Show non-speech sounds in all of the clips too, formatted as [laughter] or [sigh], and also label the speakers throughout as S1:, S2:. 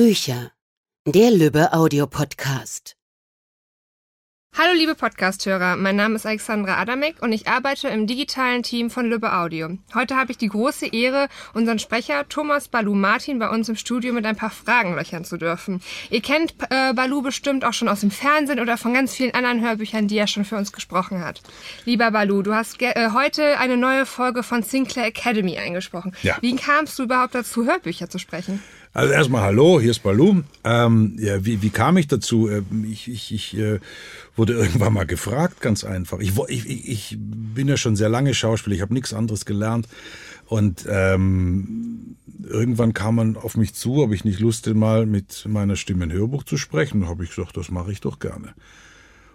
S1: Bücher. Der Lübbe Audiopodcast.
S2: Hallo liebe Podcasthörer, mein Name ist Alexandra Adamek und ich arbeite im digitalen Team von Lübbe Audio. Heute habe ich die große Ehre, unseren Sprecher Thomas Balu Martin bei uns im Studio mit ein paar Fragen löchern zu dürfen. Ihr kennt äh, Balu bestimmt auch schon aus dem Fernsehen oder von ganz vielen anderen Hörbüchern, die er schon für uns gesprochen hat. Lieber Balu, du hast äh, heute eine neue Folge von Sinclair Academy eingesprochen.
S3: Ja.
S2: Wie kamst du überhaupt dazu, Hörbücher zu sprechen?
S3: Also erstmal hallo, hier ist Balu. Ähm, ja, wie, wie kam ich dazu? Ähm, Ich, ich, ich äh, wurde [laughs] irgendwann mal gefragt, ganz einfach. Ich, ich ich bin ja schon sehr lange Schauspieler, ich habe nichts anderes gelernt. Und ähm, irgendwann kam man auf mich zu, ob ich nicht Lust hätte, mal mit meiner Stimme ein Hörbuch zu sprechen. Da habe ich gesagt, das mache ich doch gerne.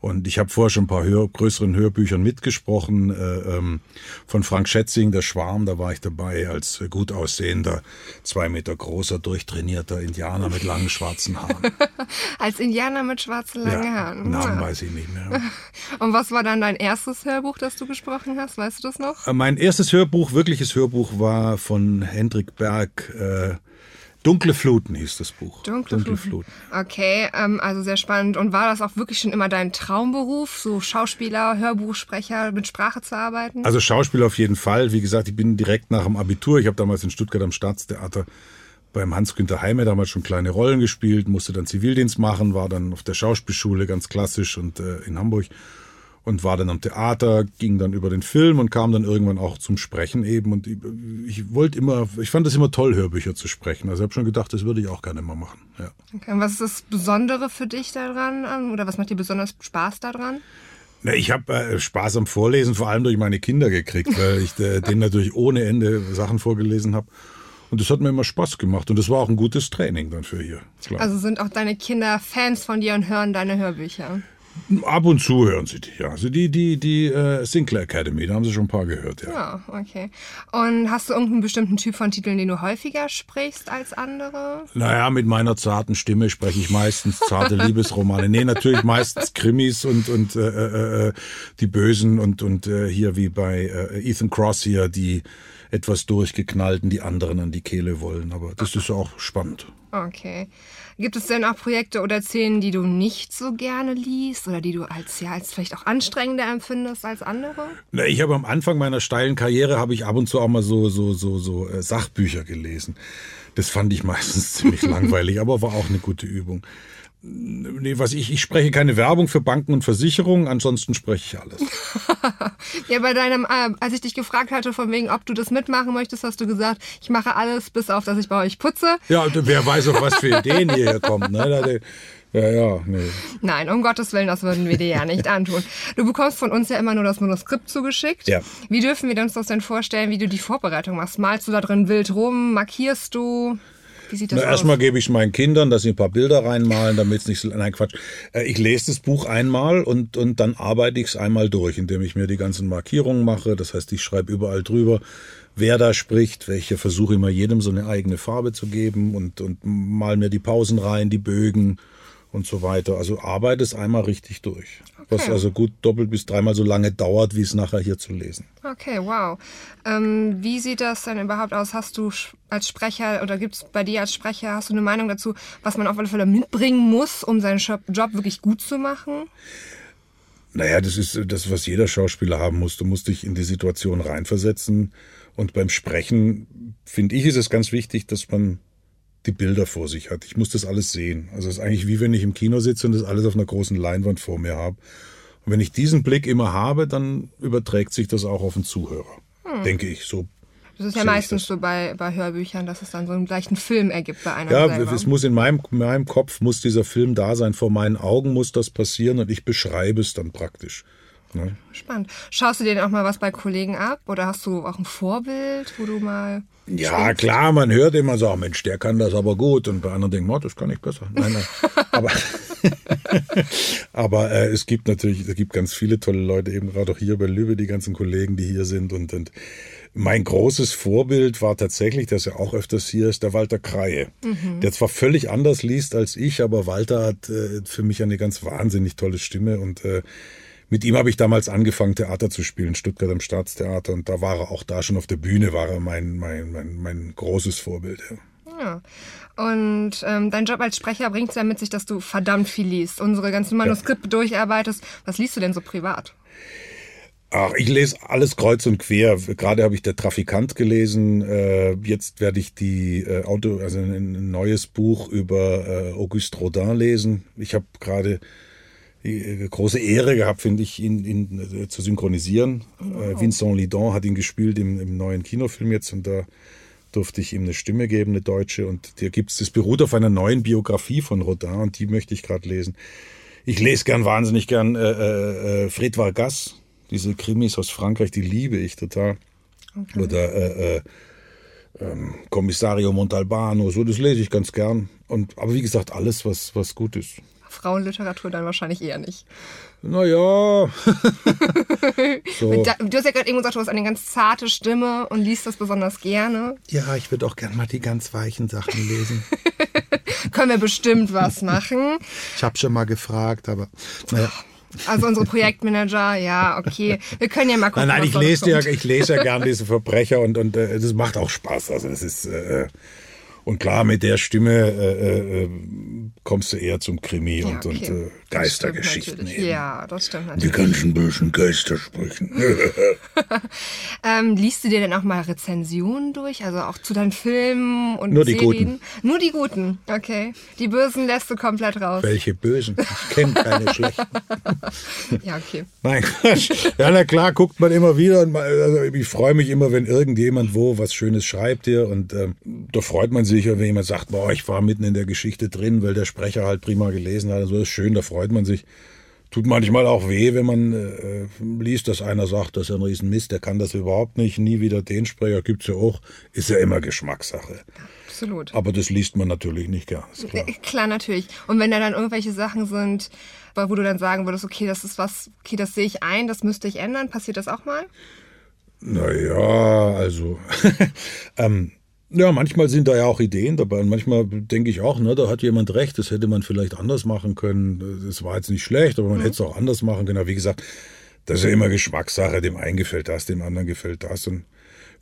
S3: Und ich habe vorher schon ein paar Hör größeren Hörbüchern mitgesprochen. Äh, ähm, von Frank Schätzing, Der Schwarm, da war ich dabei als gut aussehender, zwei Meter großer, durchtrainierter Indianer mit langen schwarzen Haaren. [laughs]
S2: Als Indianer mit schwarzen langen Haaren.
S3: Namen
S2: Ja.
S3: weiß ich nicht mehr. [laughs]
S2: Und was war dann dein erstes Hörbuch, das du gesprochen hast? Weißt du das noch?
S3: Äh, Mein erstes Hörbuch, wirkliches Hörbuch, war von Hendrik Berg. Äh, Dunkle Fluten hieß das Buch.
S2: Dunkle, Fluten. Okay, ähm, also sehr spannend. Und war das auch wirklich schon immer dein Traumberuf, so Schauspieler, Hörbuchsprecher mit Sprache zu arbeiten?
S3: Also Schauspiel auf jeden Fall. Wie gesagt, ich bin direkt nach dem Abitur. Ich habe damals in Stuttgart am Staatstheater beim Hans-Günther Heime damals schon kleine Rollen gespielt, musste dann Zivildienst machen, war dann auf der Schauspielschule ganz klassisch und äh, in Hamburg und war dann am Theater, ging dann über den Film und kam dann irgendwann auch zum Sprechen eben. Und ich, wollte immer, ich fand es immer toll, Hörbücher zu sprechen. Also ich habe schon gedacht, das würde ich auch gerne mal machen. Ja.
S2: okay, und was ist das Besondere für dich daran? ähm, Oder was macht dir besonders Spaß daran?
S3: Na, ich habe äh, Spaß am Vorlesen, vor allem durch meine Kinder gekriegt, weil ich äh, [laughs] denen natürlich ohne Ende Sachen vorgelesen habe. Und das hat mir immer Spaß gemacht. Und das war auch ein gutes Training dann für hier. Klar.
S2: Also sind auch deine Kinder Fans von dir und hören deine Hörbücher?
S3: Ab und zu hören sie die, ja. Also die, die, die äh, Sinclair Academy, da haben sie schon ein paar gehört, ja.
S2: Ja, okay. Und hast du irgendeinen bestimmten Typ von Titeln, den du häufiger sprichst als andere?
S3: Naja, mit meiner zarten Stimme spreche ich meistens zarte [laughs] Liebesromane. Nee, natürlich meistens Krimis und, und äh, äh, äh, die Bösen und, und äh, hier wie bei äh, Ethan Cross hier, die etwas durchgeknallten, die anderen an die Kehle wollen. Aber das ist auch spannend.
S2: Okay. Gibt es denn auch Projekte oder Szenen, die du nicht so gerne liest oder die du als ja als vielleicht auch anstrengender empfindest als andere?
S3: Na, ich habe am Anfang meiner steilen Karriere habe ich ab und zu auch mal so so so so äh, Sachbücher gelesen. Das fand ich meistens [laughs] ziemlich langweilig, aber war auch eine gute Übung. Nee, was ich ich spreche keine Werbung für Banken und Versicherungen, ansonsten spreche ich alles. [laughs]
S2: Ja, bei deinem, äh, als ich dich gefragt hatte, von wegen, ob du das mitmachen möchtest, hast du gesagt, ich mache alles, bis auf, dass ich bei euch putze.
S3: Ja, wer weiß auch, was für [laughs] Ideen hierher kommen. Ne? Ja, ja, nee.
S2: Nein, um Gottes Willen, das würden wir dir ja nicht antun. Du bekommst von uns ja immer nur das Manuskript zugeschickt.
S3: Ja.
S2: Wie dürfen wir uns das denn vorstellen, wie du die Vorbereitung machst? Malst du da drin wild rum? Markierst du? Wie sieht das
S3: Na,
S2: aus?
S3: erstmal gebe ich es meinen Kindern, dass sie ein paar Bilder reinmalen, damit es nicht so. Nein, Quatsch. Äh, Ich lese das Buch einmal und, und dann arbeite ich es einmal durch, indem ich mir die ganzen Markierungen mache. Das heißt, ich schreibe überall drüber, wer da spricht, welche versuche immer jedem so eine eigene Farbe zu geben und, und mal mir die Pausen rein, die Bögen und so weiter. Also arbeite es einmal richtig durch. Was
S2: Okay.
S3: also gut doppelt bis dreimal so lange dauert, wie es nachher hier zu lesen.
S2: Okay, wow. Ähm, wie sieht das denn überhaupt aus? Hast du als Sprecher oder gibt es bei dir als Sprecher, hast du eine Meinung dazu, was man auf alle Fälle mitbringen muss, um seinen Job Job wirklich gut zu machen?
S3: Naja, das ist das, was jeder Schauspieler haben muss. Du musst dich in die Situation reinversetzen. Und beim Sprechen, finde ich, ist es ganz wichtig, dass man die Bilder vor sich hat. Ich muss das alles sehen. Also es ist eigentlich wie wenn ich im Kino sitze und das alles auf einer großen Leinwand vor mir habe. Und wenn ich diesen Blick immer habe, dann überträgt sich das auch auf den Zuhörer. Denke ich. So
S2: Das ist ja meistens so bei, bei Hörbüchern, dass es dann so einen gleichen Film ergibt bei einem
S3: Ja,
S2: selber.
S3: es muss in meinem, in meinem Kopf muss dieser Film da sein. Vor meinen Augen muss das passieren und ich beschreibe es dann praktisch. Ne?
S2: Spannend. Schaust du dir denn auch mal was bei Kollegen ab oder hast du auch ein Vorbild, wo du mal
S3: Ja,
S2: spielst?
S3: klar, man hört immer so, "Oh, Mensch, der kann das aber gut. Und bei anderen denken, oh, das kann ich besser. Nein, nein. [laughs] aber [laughs] aber äh, es gibt natürlich, es gibt ganz viele tolle Leute, eben gerade auch hier bei Lübe, die ganzen Kollegen, die hier sind. Und, und mein großes Vorbild war tatsächlich, dass er auch öfters hier ist, der Walter Kreie. Der zwar völlig anders liest als ich, aber Walter hat äh, für mich eine ganz wahnsinnig tolle Stimme und äh, mit ihm habe ich damals angefangen, Theater zu spielen, Stuttgart am Staatstheater. Und da war er auch da schon auf der Bühne, war er mein, mein, mein, mein großes Vorbild. Ja.
S2: Ja. Und ähm, dein Job als Sprecher bringt es ja mit sich, dass du verdammt viel liest, unsere ganzen Manuskripte ja. durcharbeitest. Was liest du denn so privat?
S3: Ach, ich lese alles kreuz und quer. Gerade habe ich der Trafikant gelesen. Äh, jetzt werde ich die äh, Auto, also ein neues Buch über äh, Auguste Rodin lesen. Ich habe gerade die äh, große Ehre gehabt, finde ich, ihn, ihn äh, zu synchronisieren. Wow. Äh, Vincent Lidon hat ihn gespielt im, im neuen Kinofilm jetzt und da durfte ich ihm eine Stimme geben, eine deutsche. Und der gibt's, das beruht auf einer neuen Biografie von Rodin und die möchte ich gerade lesen. Ich lese gern wahnsinnig gern äh, äh, Fred Vargas, diese Krimis aus Frankreich, die liebe ich total. Okay. Oder äh, äh, ähm, Kommissario Montalbano, so das lese ich ganz gern. Und aber wie gesagt, alles, was, was gut ist.
S2: Frauenliteratur dann wahrscheinlich eher nicht.
S3: Naja. [laughs]
S2: so. Du hast ja gerade eben gesagt, du hast eine ganz zarte Stimme und liest das besonders gerne.
S3: Ja, ich würde auch gern mal die ganz weichen Sachen lesen. [laughs]
S2: Können wir bestimmt was machen.
S3: Ich habe schon mal gefragt, aber naja.
S2: Also unsere [laughs] Projektmanager, ja, okay. Wir können ja mal gucken.
S3: Nein, nein, ich lese ja, ich lese ja gern diese Verbrecher und, und äh, das macht auch Spaß. Also das ist äh, und klar, mit der Stimme äh, äh, kommst du eher zum Krimi ja, und, okay. und äh, Geistergeschichten.
S2: Ja, das stimmt natürlich.
S3: Die ganzen bösen Geister sprechen. [laughs] [laughs]
S2: ähm, liest du dir denn auch mal Rezensionen durch? Also auch zu deinen Filmen und
S3: Nur
S2: die
S3: Serien?
S2: guten. Nur die guten, okay. Die bösen lässt du komplett raus.
S3: Welche bösen? Ich kenne keine [laughs] schlechten.
S2: ja, okay.
S3: Nein, ja, na klar, guckt man immer wieder. Und man, also ich freue mich immer, wenn irgendjemand wo was Schönes schreibt hier. Und ähm, da freut man sich wenn jemand sagt, boah, ich war mitten in der Geschichte drin, weil der Sprecher halt prima gelesen hat. Also ist schön, da freut man sich. Tut manchmal auch weh, wenn man äh, liest, dass einer sagt, das ist ein Riesenmist, der kann das überhaupt nicht, nie wieder den Sprecher, gibt's ja auch. Ist ja immer Geschmackssache.
S2: Absolut.
S3: Aber das liest man natürlich nicht gern.
S2: Klar. [laughs] Klar, natürlich. Und wenn da dann irgendwelche Sachen sind, wo du dann sagen würdest, okay, das ist was, okay, das sehe ich ein, das müsste ich ändern, passiert das auch mal?
S3: Naja, also [laughs] ähm, ja, manchmal sind da ja auch Ideen dabei und manchmal denke ich auch, ne, da hat jemand recht, das hätte man vielleicht anders machen können. Das war jetzt nicht schlecht, aber man mhm. hätte es auch anders machen können. Aber wie gesagt, das ist ja immer Geschmackssache, dem einen gefällt das, dem anderen gefällt das und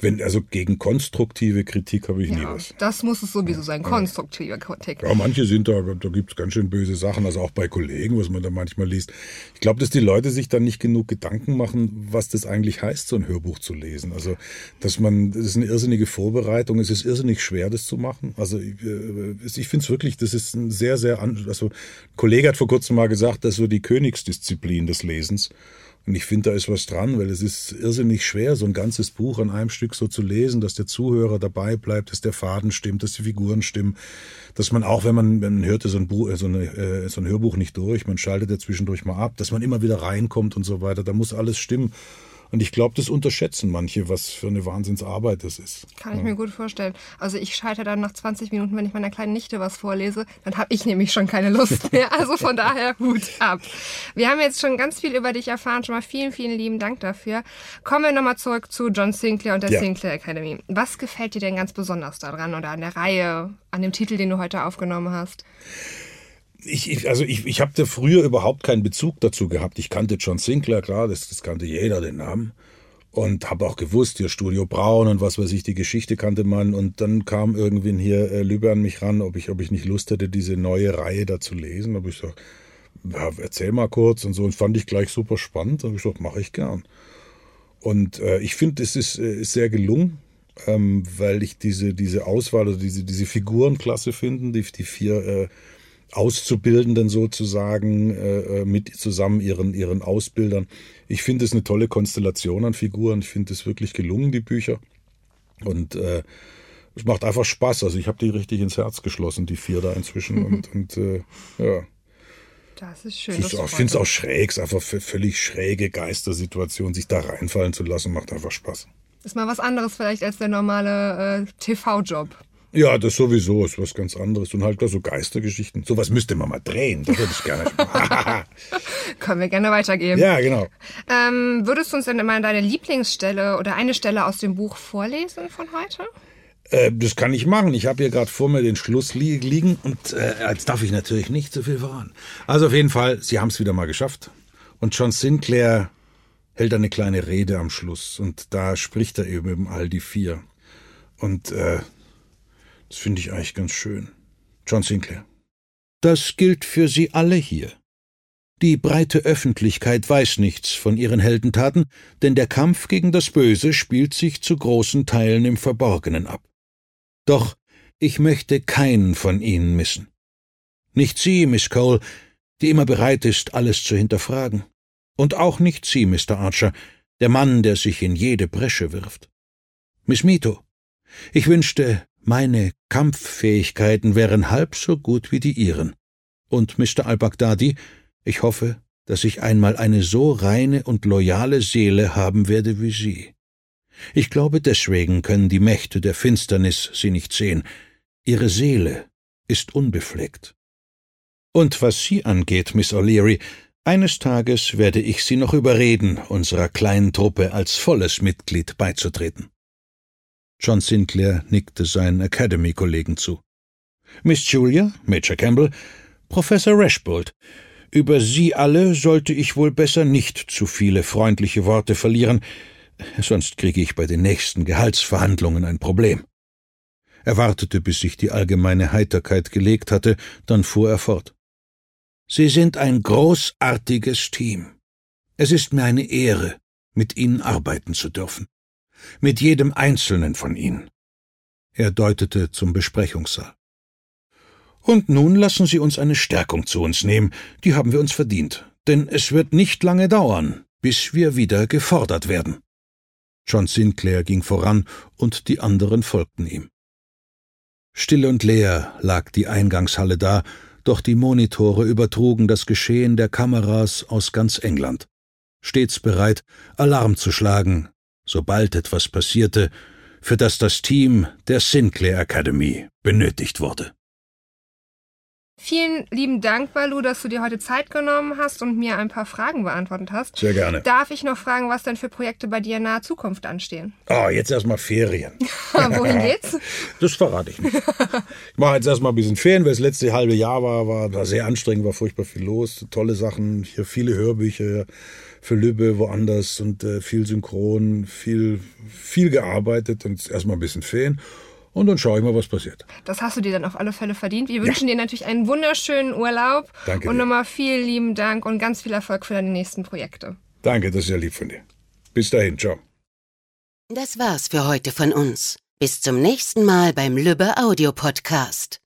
S3: wenn, also gegen konstruktive Kritik habe ich ja, nie was.
S2: Das muss es sowieso sein, konstruktive Kritik.
S3: Ja, manche sind da, da gibt es ganz schön böse Sachen, also auch bei Kollegen, was man da manchmal liest. Ich glaube, dass die Leute sich dann nicht genug Gedanken machen, was das eigentlich heißt, so ein Hörbuch zu lesen. Also, dass man, das ist eine irrsinnige Vorbereitung, es ist irrsinnig schwer, das zu machen. Also, ich, äh, ich finde es wirklich, das ist ein sehr, sehr, also, ein Kollege hat vor kurzem mal gesagt, das ist so die Königsdisziplin des Lesens. Und ich finde, da ist was dran, weil es ist irrsinnig schwer, so ein ganzes Buch an einem Stück so zu lesen, dass der Zuhörer dabei bleibt, dass der Faden stimmt, dass die Figuren stimmen, dass man auch, wenn man, man hört so ein, Buch, so, eine, äh, so ein Hörbuch nicht durch, man schaltet ja zwischendurch mal ab, dass man immer wieder reinkommt und so weiter, da muss alles stimmen. Und ich glaube, das unterschätzen manche, was für eine Wahnsinnsarbeit das ist.
S2: Kann ich ja. mir gut vorstellen. Also ich schalte dann nach 20 Minuten, wenn ich meiner kleinen Nichte was vorlese, dann habe ich nämlich schon keine Lust [laughs] mehr. Also von daher Hut ab. Wir haben jetzt schon ganz viel über dich erfahren. Schon mal vielen, vielen lieben Dank dafür. Kommen wir nochmal zurück zu John Sinclair und der ja. Sinclair Academy. Was gefällt dir denn ganz besonders daran oder an der Reihe, an dem Titel, den du heute aufgenommen hast?
S3: Ich, ich, also ich, ich habe da früher überhaupt keinen Bezug dazu gehabt. Ich kannte John Sinclair, klar, das, das kannte jeder, den Namen. Und habe auch gewusst, hier Studio Braun und was weiß ich, die Geschichte kannte man. Und dann kam irgendwann hier äh, Lübe an mich ran, ob ich, ob ich nicht Lust hätte, diese neue Reihe da zu lesen. Habe ich gesagt, ja, erzähl mal kurz und so. Und fand ich gleich super spannend. Habe ich gesagt, mache ich gern. Und äh, ich finde, es ist, äh, ist sehr gelungen, ähm, weil ich diese, diese Auswahl oder diese, diese Figurenklasse finde, die, die vier äh, Auszubildenden sozusagen äh, äh, mit zusammen ihren, ihren Ausbildern. Ich finde es eine tolle Konstellation an Figuren. Ich finde es wirklich gelungen, die Bücher. Und äh, es macht einfach Spaß. Also ich habe die richtig ins Herz geschlossen, die vier da inzwischen. [laughs] und, und äh, ja.
S2: Das ist schön.
S3: Ich finde es auch schräg, es ist einfach völlig schräge Geistersituation, sich da reinfallen zu lassen, macht einfach Spaß.
S2: Ist mal was anderes vielleicht als der normale äh, TV-Job.
S3: Ja, das sowieso ist was ganz anderes. Und halt da so Geistergeschichten. Sowas müsste man mal drehen. Das würde ich gerne [laughs]
S2: Können wir gerne weitergeben.
S3: Ja, genau.
S2: Ähm, würdest du uns denn immer deine Lieblingsstelle oder eine Stelle aus dem Buch vorlesen von heute?
S3: Äh, das kann ich machen. Ich habe hier gerade vor mir den Schluss li liegen und äh, jetzt darf ich natürlich nicht so viel voran. Also auf jeden Fall, Sie haben es wieder mal geschafft. Und John Sinclair hält eine kleine Rede am Schluss und da spricht er eben all die vier. Und äh,
S4: Das finde ich eigentlich ganz schön. John Sinclair.
S3: Das gilt für Sie alle hier. Die breite Öffentlichkeit weiß nichts von ihren Heldentaten, denn der Kampf gegen das Böse spielt sich zu großen Teilen im Verborgenen ab. Doch ich möchte keinen von Ihnen missen. Nicht Sie, Miss Cole, die immer bereit ist, alles zu hinterfragen. Und auch nicht Sie, Mr. Archer, der Mann, der sich in jede Bresche wirft. Miss Mito, ich wünschte, meine Kampffähigkeiten wären halb so gut wie die Ihren. Und Mr. al-Baghdadi, ich hoffe, dass ich einmal eine so reine und loyale Seele haben werde wie Sie. Ich glaube, deswegen können die Mächte der Finsternis Sie nicht sehen. Ihre Seele ist unbefleckt. Und was Sie angeht, Miss O'Leary, eines Tages werde ich Sie noch überreden, unserer kleinen Truppe als volles Mitglied beizutreten. John Sinclair nickte seinen Academy-Kollegen zu. Miss Julia, Major Campbell, Professor Rashbold, über Sie alle sollte ich wohl besser nicht zu viele freundliche Worte verlieren, sonst kriege ich bei den nächsten Gehaltsverhandlungen ein Problem. Er wartete, bis sich die allgemeine Heiterkeit gelegt hatte, dann fuhr er fort. Sie sind ein großartiges Team. Es ist mir eine Ehre, mit Ihnen arbeiten zu dürfen. Mit jedem einzelnen von Ihnen. Er deutete zum Besprechungssaal. Und nun lassen Sie uns eine Stärkung zu uns nehmen, die haben wir uns verdient, denn es wird nicht lange dauern, bis wir wieder gefordert werden. John Sinclair ging voran, und die anderen folgten ihm. Still und leer lag die Eingangshalle da, doch die Monitore übertrugen das Geschehen der Kameras aus ganz England, stets bereit, Alarm zu schlagen, sobald etwas passierte, für das das Team der Sinclair Academy benötigt wurde.
S2: Vielen lieben Dank, Balu, dass du dir heute Zeit genommen hast und mir ein paar Fragen beantwortet hast.
S4: Sehr gerne.
S2: Darf ich noch fragen, was denn für Projekte bei dir in naher Zukunft anstehen?
S4: Oh, jetzt erstmal Ferien. [laughs]
S2: Wohin geht's? [laughs]
S4: Das verrate ich nicht. Ich mache jetzt erstmal ein bisschen Ferien, weil das letzte halbe Jahr war, war da sehr anstrengend, war furchtbar viel los, tolle Sachen, hier viele Hörbücher für Lübbe, woanders und äh, viel Synchron, viel, viel gearbeitet und erstmal ein bisschen Ferien. Und dann schaue ich mal, was passiert.
S2: Das hast du dir dann auf alle Fälle verdient. Wir wünschen dir natürlich einen wunderschönen Urlaub.
S4: Danke
S2: Und nochmal vielen lieben Dank und ganz viel Erfolg für deine nächsten Projekte.
S4: Danke, das ist ja lieb von dir. Bis dahin, ciao.
S1: Das war's für heute von uns. Bis zum nächsten Mal beim Lübbe Audio Podcast.